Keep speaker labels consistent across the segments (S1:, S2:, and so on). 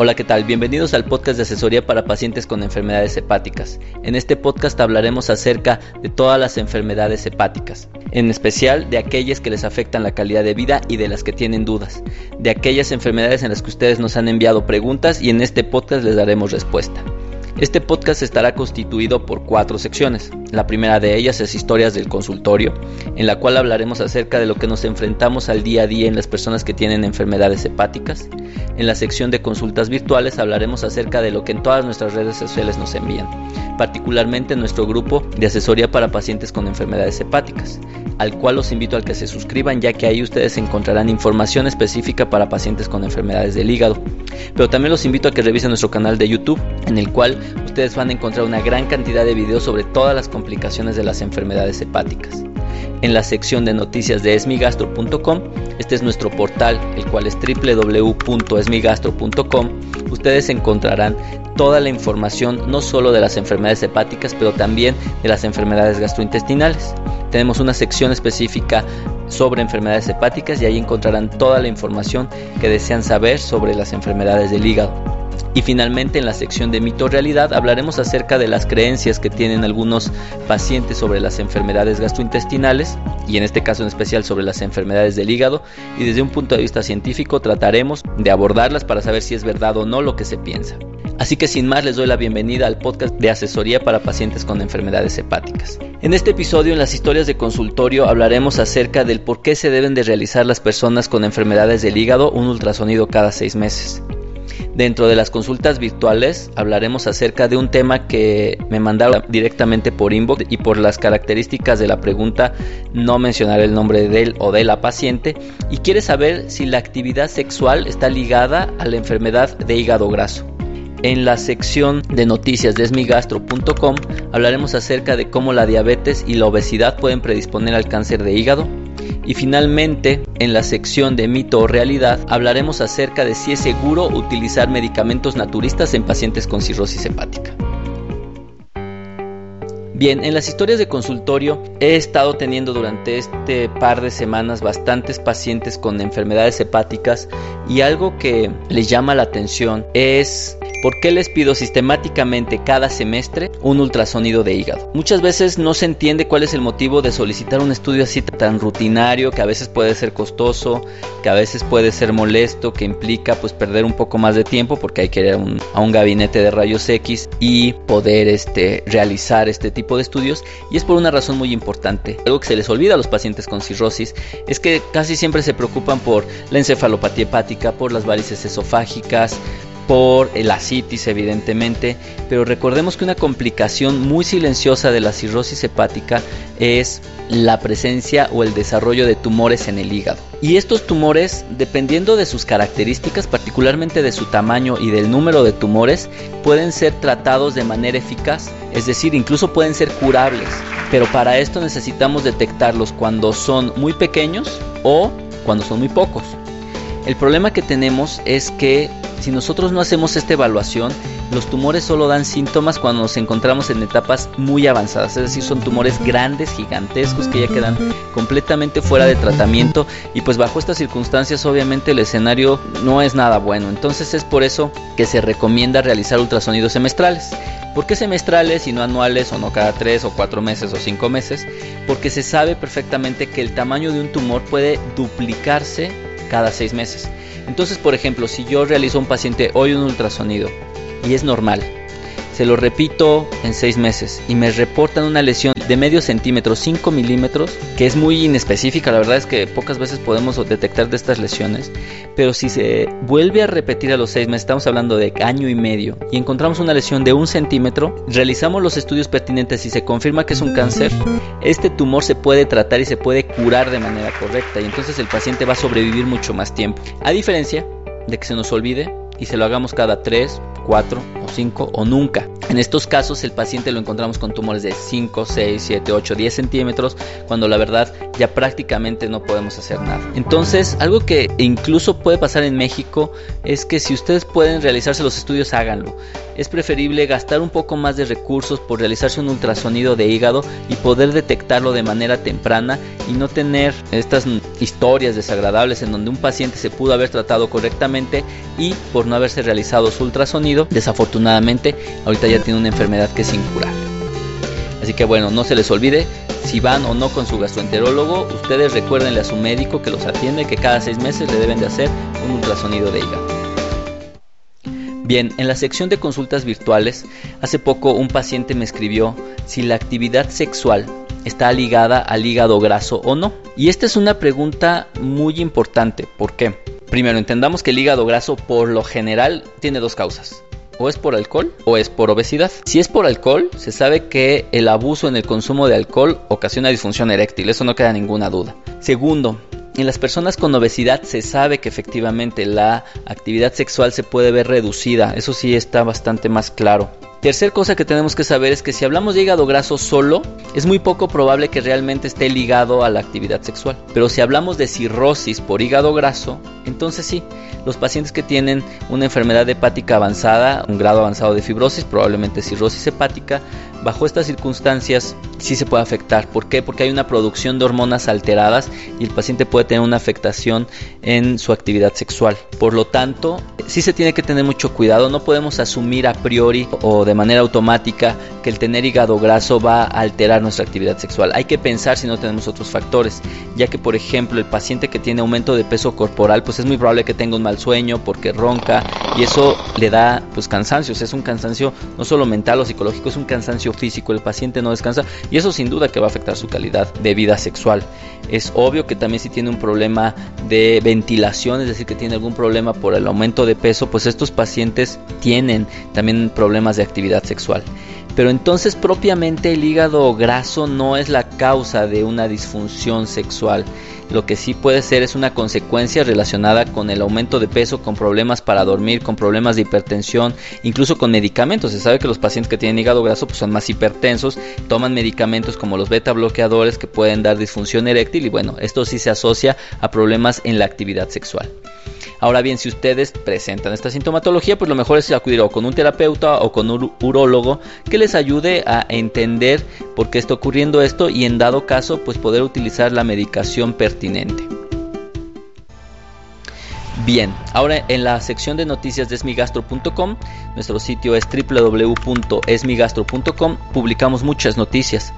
S1: Hola, ¿qué tal? Bienvenidos al podcast de asesoría para pacientes con enfermedades hepáticas. En este podcast hablaremos acerca de todas las enfermedades hepáticas, en especial de aquellas que les afectan la calidad de vida y de las que tienen dudas, de aquellas enfermedades en las que ustedes nos han enviado preguntas y en este podcast les daremos respuesta. Este podcast estará constituido por cuatro secciones. La primera de ellas es Historias del Consultorio, en la cual hablaremos acerca de lo que nos enfrentamos al día a día en las personas que tienen enfermedades hepáticas. En la sección de consultas virtuales hablaremos acerca de lo que en todas nuestras redes sociales nos envían, particularmente en nuestro grupo de asesoría para pacientes con enfermedades hepáticas, al cual los invito a que se suscriban ya que ahí ustedes encontrarán información específica para pacientes con enfermedades del hígado. Pero también los invito a que revisen nuestro canal de YouTube, en el cual ustedes van a encontrar una gran cantidad de videos sobre todas las complicaciones de las enfermedades hepáticas. En la sección de noticias de esmigastro.com, este es nuestro portal, el cual es www.esmigastro.com, ustedes encontrarán toda la información no solo de las enfermedades hepáticas, pero también de las enfermedades gastrointestinales. Tenemos una sección específica sobre enfermedades hepáticas y ahí encontrarán toda la información que desean saber sobre las enfermedades del hígado. Y finalmente en la sección de mito realidad hablaremos acerca de las creencias que tienen algunos pacientes sobre las enfermedades gastrointestinales y en este caso en especial sobre las enfermedades del hígado y desde un punto de vista científico trataremos de abordarlas para saber si es verdad o no lo que se piensa. Así que sin más les doy la bienvenida al podcast de asesoría para pacientes con enfermedades hepáticas. En este episodio en las historias de consultorio hablaremos acerca del por qué se deben de realizar las personas con enfermedades del hígado un ultrasonido cada seis meses. Dentro de las consultas virtuales hablaremos acerca de un tema que me mandaron directamente por inbox y por las características de la pregunta no mencionaré el nombre de él o de la paciente y quiere saber si la actividad sexual está ligada a la enfermedad de hígado graso. En la sección de noticias de esmigastro.com hablaremos acerca de cómo la diabetes y la obesidad pueden predisponer al cáncer de hígado, y finalmente, en la sección de mito o realidad, hablaremos acerca de si es seguro utilizar medicamentos naturistas en pacientes con cirrosis hepática. Bien, en las historias de consultorio he estado teniendo durante este par de semanas bastantes pacientes con enfermedades hepáticas y algo que les llama la atención es ¿Por qué les pido sistemáticamente cada semestre un ultrasonido de hígado? Muchas veces no se entiende cuál es el motivo de solicitar un estudio así tan rutinario, que a veces puede ser costoso, que a veces puede ser molesto, que implica pues perder un poco más de tiempo porque hay que ir a un, gabinete de rayos X y poder este, realizar este tipo de estudios. Y es por una razón muy importante. Algo que se les olvida a los pacientes con cirrosis es que casi siempre se preocupan por la encefalopatía hepática, por las varices esofágicas, por la asitis evidentemente, pero recordemos que una complicación muy silenciosa de la cirrosis hepática es la presencia o el desarrollo de tumores en el hígado. Y estos tumores, dependiendo de sus características, particularmente de su tamaño y del número de tumores, pueden ser tratados de manera eficaz, es decir, incluso pueden ser curables. Pero para esto necesitamos detectarlos cuando son muy pequeños o cuando son muy pocos. El problema que tenemos es que si nosotros no hacemos esta evaluación, los tumores solo dan síntomas cuando nos encontramos en etapas muy avanzadas, es decir, son tumores grandes, gigantescos, que ya quedan completamente fuera de tratamiento y pues bajo estas circunstancias obviamente el escenario no es nada bueno. Entonces es por eso que se recomienda realizar ultrasonidos semestrales. ¿Por qué semestrales y no anuales o no cada 3 o 4 meses o 5 meses? Porque se sabe perfectamente que el tamaño de un tumor puede duplicarse cada 6 meses. Entonces, por ejemplo, si yo realizo un paciente hoy un ultrasonido y es normal, se lo repito en seis meses y me reportan una lesión de medio centímetro, 5 milímetros, que es muy inespecífica, la verdad es que pocas veces podemos detectar de estas lesiones, pero si se vuelve a repetir a los seis meses, estamos hablando de año y medio, y encontramos una lesión de un centímetro, realizamos los estudios pertinentes y se confirma que es un cáncer, este tumor se puede tratar y se puede curar de manera correcta y entonces el paciente va a sobrevivir mucho más tiempo. A diferencia de que se nos olvide y se lo hagamos cada 3, 4 o o 5 o nunca. En estos casos el paciente lo encontramos con tumores de 5, 6, 7, 8, 10 centímetros, cuando la verdad ya prácticamente no podemos hacer nada. Entonces, algo que incluso puede pasar en México es que si ustedes pueden realizarse los estudios, háganlo. Es preferible gastar un poco más de recursos por realizarse un ultrasonido de hígado y poder detectarlo de manera temprana y no tener estas historias desagradables en donde un paciente se pudo haber tratado correctamente y por no haberse realizado su ultrasonido, desafortunadamente ahorita ya tiene una enfermedad que es incurable. Así que bueno, no se les olvide, si van o no con su gastroenterólogo, ustedes recuérdenle a su médico que los atiende que cada seis meses le deben de hacer un ultrasonido de hígado. Bien, en la sección de consultas virtuales, hace poco un paciente me escribió si la actividad sexual está ligada al hígado graso o no. Y esta es una pregunta muy importante. ¿Por qué? Primero, entendamos que el hígado graso por lo general tiene dos causas. O es por alcohol o es por obesidad. Si es por alcohol, se sabe que el abuso en el consumo de alcohol ocasiona disfunción eréctil, eso no queda ninguna duda. Segundo, en las personas con obesidad se sabe que efectivamente la actividad sexual se puede ver reducida, eso sí está bastante más claro. Tercer cosa que tenemos que saber es que si hablamos de hígado graso solo, es muy poco probable que realmente esté ligado a la actividad sexual. Pero si hablamos de cirrosis por hígado graso, entonces sí, los pacientes que tienen una enfermedad hepática avanzada, un grado avanzado de fibrosis, probablemente cirrosis hepática, bajo estas circunstancias sí se puede afectar. ¿Por qué? Porque hay una producción de hormonas alteradas y el paciente puede tener una afectación en su actividad sexual. Por lo tanto, sí se tiene que tener mucho cuidado. No podemos asumir a priori o de manera automática que el tener hígado graso va a alterar nuestra actividad sexual. Hay que pensar si no tenemos otros factores, ya que por ejemplo el paciente que tiene aumento de peso corporal, pues es muy probable que tenga un mal sueño porque ronca y eso le da pues cansancio. es un cansancio no solo mental o psicológico, es un cansancio físico. El paciente no descansa y eso sin duda que va a afectar su calidad de vida sexual. Es obvio que también si tiene un problema de ventilación, es decir, que tiene algún problema por el aumento de peso, pues estos pacientes tienen también problemas de actividad sexual. Pero entonces propiamente el hígado graso no es la causa de una disfunción sexual. Lo que sí puede ser es una consecuencia relacionada con el aumento de peso, con problemas para dormir, con problemas de hipertensión, incluso con medicamentos. Se sabe que los pacientes que tienen hígado graso pues, son más hipertensos, toman medicamentos como los beta bloqueadores que pueden dar disfunción eréctil y bueno, esto sí se asocia a problemas en la actividad sexual. Ahora bien, si ustedes presentan esta sintomatología, pues lo mejor es acudir o con un terapeuta o con un urólogo que les ayude a entender por qué está ocurriendo esto y en dado caso, pues poder utilizar la medicación pertinente. Bien, ahora en la sección de noticias de esmigastro.com, nuestro sitio es www.esmigastro.com, publicamos muchas noticias.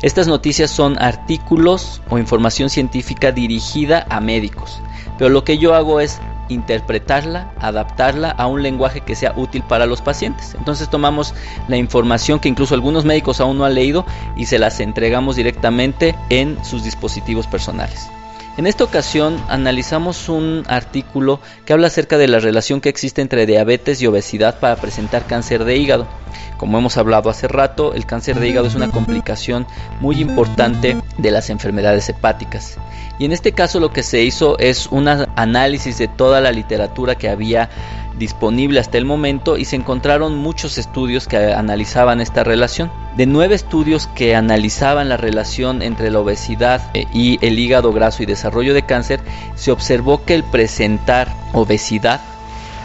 S1: Estas noticias son artículos o información científica dirigida a médicos, pero lo que yo hago es interpretarla, adaptarla a un lenguaje que sea útil para los pacientes. Entonces tomamos la información que incluso algunos médicos aún no han leído y se las entregamos directamente en sus dispositivos personales. En esta ocasión analizamos un artículo que habla acerca de la relación que existe entre diabetes y obesidad para presentar cáncer de hígado. Como hemos hablado hace rato, el cáncer de hígado es una complicación muy importante de las enfermedades hepáticas. Y en este caso lo que se hizo es un análisis de toda la literatura que había disponible hasta el momento y se encontraron muchos estudios que analizaban esta relación. De nueve estudios que analizaban la relación entre la obesidad eh, y el hígado graso y desarrollo de cáncer, se observó que el presentar obesidad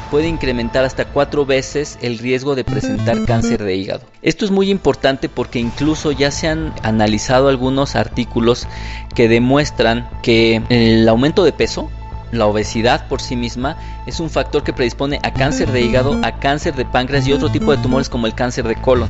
S1: puede incrementar hasta cuatro veces el riesgo de presentar cáncer de hígado. Esto es muy importante porque incluso ya se han analizado algunos artículos que demuestran que el aumento de peso la obesidad por sí misma es un factor que predispone a cáncer de hígado, a cáncer de páncreas y otro tipo de tumores como el cáncer de colon.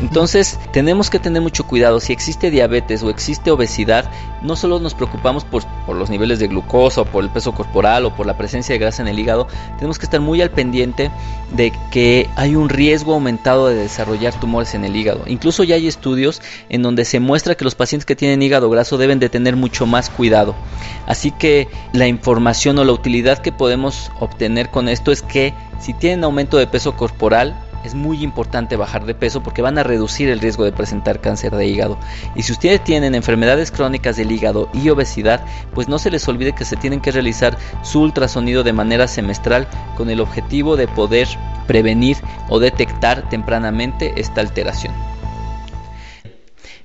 S1: Entonces tenemos que tener mucho cuidado. Si existe diabetes o existe obesidad, no solo nos preocupamos por, los niveles de glucosa o por el peso corporal o por la presencia de grasa en el hígado, tenemos que estar muy al pendiente de que hay un riesgo aumentado de desarrollar tumores en el hígado. Incluso ya hay estudios en donde se muestra que los pacientes que tienen hígado graso deben de tener mucho más cuidado. Así que la información o la utilidad que podemos obtener con esto es que si tienen aumento de peso corporal, es muy importante bajar de peso porque van a reducir el riesgo de presentar cáncer de hígado. Y si ustedes tienen enfermedades crónicas del hígado y obesidad, pues no se les olvide que se tienen que realizar su ultrasonido de manera semestral con el objetivo de poder prevenir o detectar tempranamente esta alteración.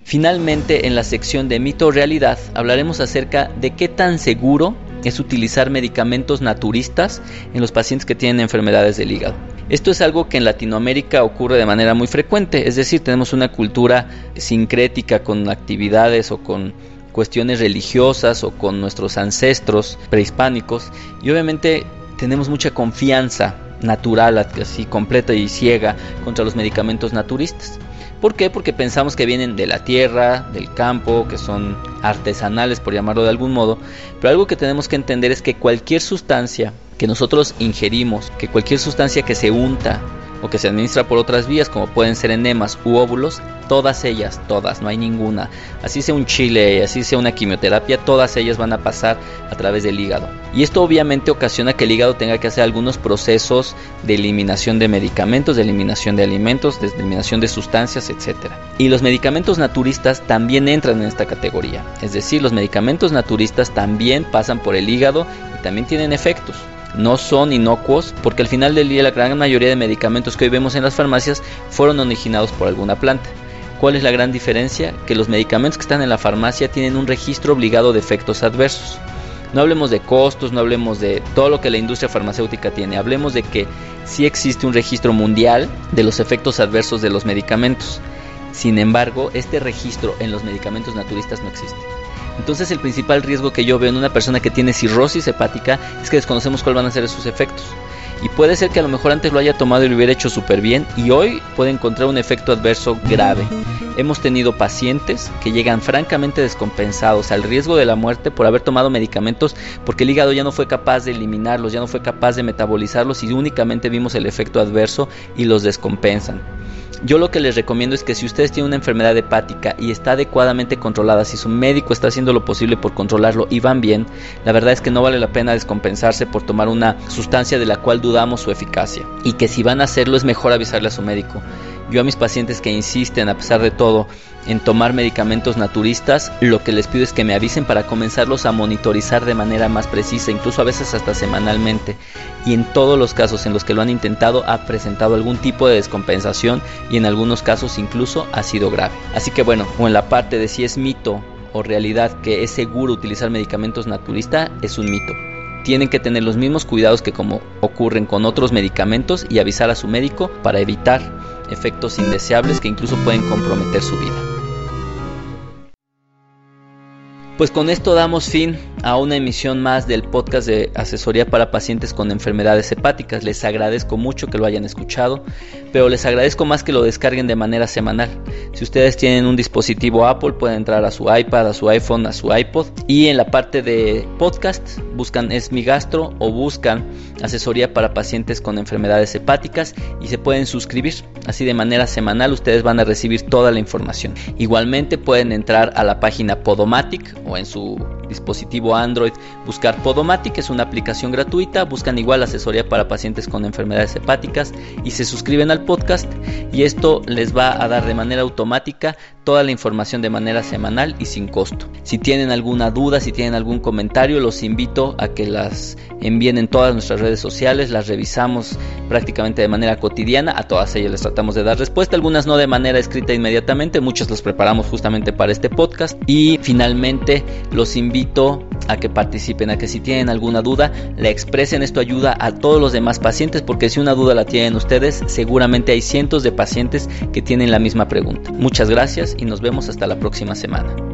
S1: Finalmente, en la sección de mito realidad, hablaremos acerca de qué tan seguro es utilizar medicamentos naturistas en los pacientes que tienen enfermedades del hígado. Esto es algo que en Latinoamérica ocurre de manera muy frecuente, es decir, tenemos una cultura sincrética con actividades o con cuestiones religiosas o con nuestros ancestros prehispánicos y obviamente tenemos mucha confianza natural, así completa y ciega contra los medicamentos naturistas. ¿Por qué? Porque pensamos que vienen de la tierra, del campo, que son artesanales por llamarlo de algún modo, pero algo que tenemos que entender es que cualquier sustancia que nosotros ingerimos, que cualquier sustancia que se unta o que se administra por otras vías como pueden ser enemas u óvulos, todas ellas, todas, no hay ninguna, así sea un chile, así sea una quimioterapia, todas ellas van a pasar a través del hígado. Y esto obviamente ocasiona que el hígado tenga que hacer algunos procesos de eliminación de medicamentos, de eliminación de alimentos, de eliminación de sustancias, etc. Y los medicamentos naturistas también entran en esta categoría, es decir, los medicamentos naturistas también pasan por el hígado y también tienen efectos no son inocuos porque al final del día la gran mayoría de medicamentos que hoy vemos en las farmacias fueron originados por alguna planta. ¿Cuál es la gran diferencia? Que los medicamentos que están en la farmacia tienen un registro obligado de efectos adversos. No hablemos de costos, no hablemos de todo lo que la industria farmacéutica tiene, hablemos de que sí existe un registro mundial de los efectos adversos de los medicamentos. Sin embargo, este registro en los medicamentos naturistas no existe. Entonces el principal riesgo que yo veo en una persona que tiene cirrosis hepática es que desconocemos cuáles van a ser sus efectos. Y puede ser que a lo mejor antes lo haya tomado y lo hubiera hecho súper bien y hoy puede encontrar un efecto adverso grave. Hemos tenido pacientes que llegan francamente descompensados al riesgo de la muerte por haber tomado medicamentos porque el hígado ya no fue capaz de eliminarlos, ya no fue capaz de metabolizarlos y únicamente vimos el efecto adverso y los descompensan. Yo lo que les recomiendo es que si ustedes tienen una enfermedad hepática y está adecuadamente controlada, si su médico está haciendo lo posible por controlarlo y van bien, la verdad es que no vale la pena descompensarse por tomar una sustancia de la cual dudamos su eficacia. Y que si van a hacerlo es mejor avisarle a su médico. Yo a mis pacientes que insisten, a pesar de todo, en tomar medicamentos naturistas, lo que les pido es que me avisen para comenzarlos a monitorizar de manera más precisa, incluso a veces hasta semanalmente. Y en todos los casos en los que lo han intentado ha presentado algún tipo de descompensación y en algunos casos incluso ha sido grave. Así que bueno, o en la parte de si es mito o realidad que es seguro utilizar medicamentos naturistas, es un mito tienen que tener los mismos cuidados que como ocurren con otros medicamentos y avisar a su médico para evitar efectos indeseables que incluso pueden comprometer su vida. Pues con esto damos fin a una emisión más del podcast de asesoría para pacientes con enfermedades hepáticas. Les agradezco mucho que lo hayan escuchado, pero les agradezco más que lo descarguen de manera semanal. Si ustedes tienen un dispositivo Apple, pueden entrar a su iPad, a su iPhone, a su iPod y en la parte de podcast buscan Esmigastro o buscan asesoría para pacientes con enfermedades hepáticas y se pueden suscribir. Así de manera semanal ustedes van a recibir toda la información. Igualmente pueden entrar a la página Podomatic o en su dispositivo Android. Buscar Podomatic, es una aplicación gratuita, buscan igual asesoría para pacientes con enfermedades hepáticas y se suscriben al podcast. Y esto les va a dar de manera automática toda la información de manera semanal y sin costo. Si tienen alguna duda, si tienen algún comentario, los invito a que las envíen en todas nuestras redes sociales, las revisamos prácticamente de manera cotidiana, a todas ellas les tratamos de dar respuesta, algunas no de manera escrita inmediatamente, muchas las preparamos justamente para este podcast y finalmente los invito a que participen, a que si tienen alguna duda, la expresen, esto ayuda a todos los demás pacientes porque si una duda la tienen ustedes, seguramente hay cientos de pacientes que tienen la misma pregunta. Muchas gracias y nos vemos hasta la próxima semana.